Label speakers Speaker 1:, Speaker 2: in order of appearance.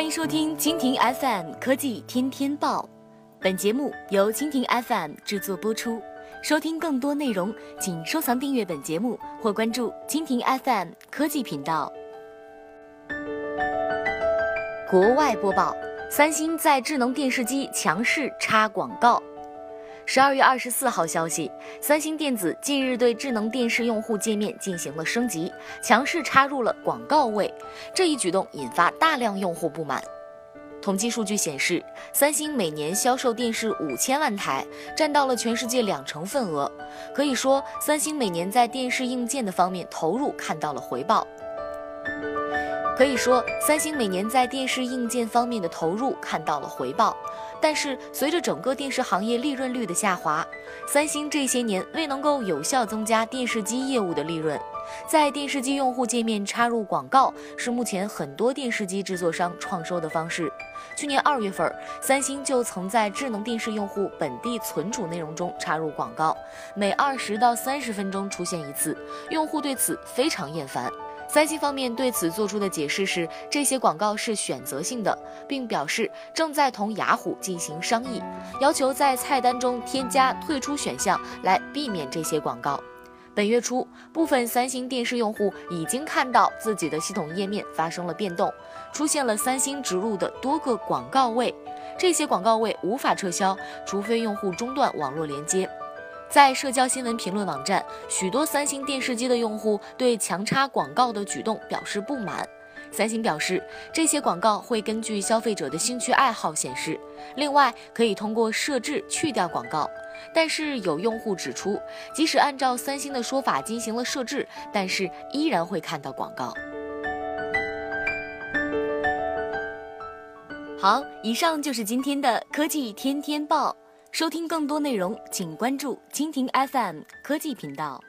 Speaker 1: 欢迎收听蜻蜓 FM 科技天天报，本节目由蜻蜓 FM 制作播出。收听更多内容，请收藏订阅本节目或关注蜻蜓 FM 科技频道。国外播报：三星在智能电视机强势插广告。十二月二十四号消息，三星电子近日对智能电视用户界面进行了升级，强势插入了广告位。这一举动引发大量用户不满。统计数据显示，三星每年销售电视五千万台，占到了全世界两成份额。可以说，三星每年在电视硬件的方面投入看到了回报。可以说，三星每年在电视硬件方面的投入看到了回报，但是随着整个电视行业利润率的下滑，三星这些年未能够有效增加电视机业务的利润。在电视机用户界面插入广告是目前很多电视机制作商创收的方式。去年二月份，三星就曾在智能电视用户本地存储内容中插入广告，每二十到三十分钟出现一次，用户对此非常厌烦。三星方面对此做出的解释是，这些广告是选择性的，并表示正在同雅虎进行商议，要求在菜单中添加退出选项来避免这些广告。本月初，部分三星电视用户已经看到自己的系统页面发生了变动，出现了三星植入的多个广告位，这些广告位无法撤销，除非用户中断网络连接。在社交新闻评论网站，许多三星电视机的用户对强插广告的举动表示不满。三星表示，这些广告会根据消费者的兴趣爱好显示，另外可以通过设置去掉广告。但是有用户指出，即使按照三星的说法进行了设置，但是依然会看到广告。好，以上就是今天的科技天天报。收听更多内容，请关注蜻蜓 FM 科技频道。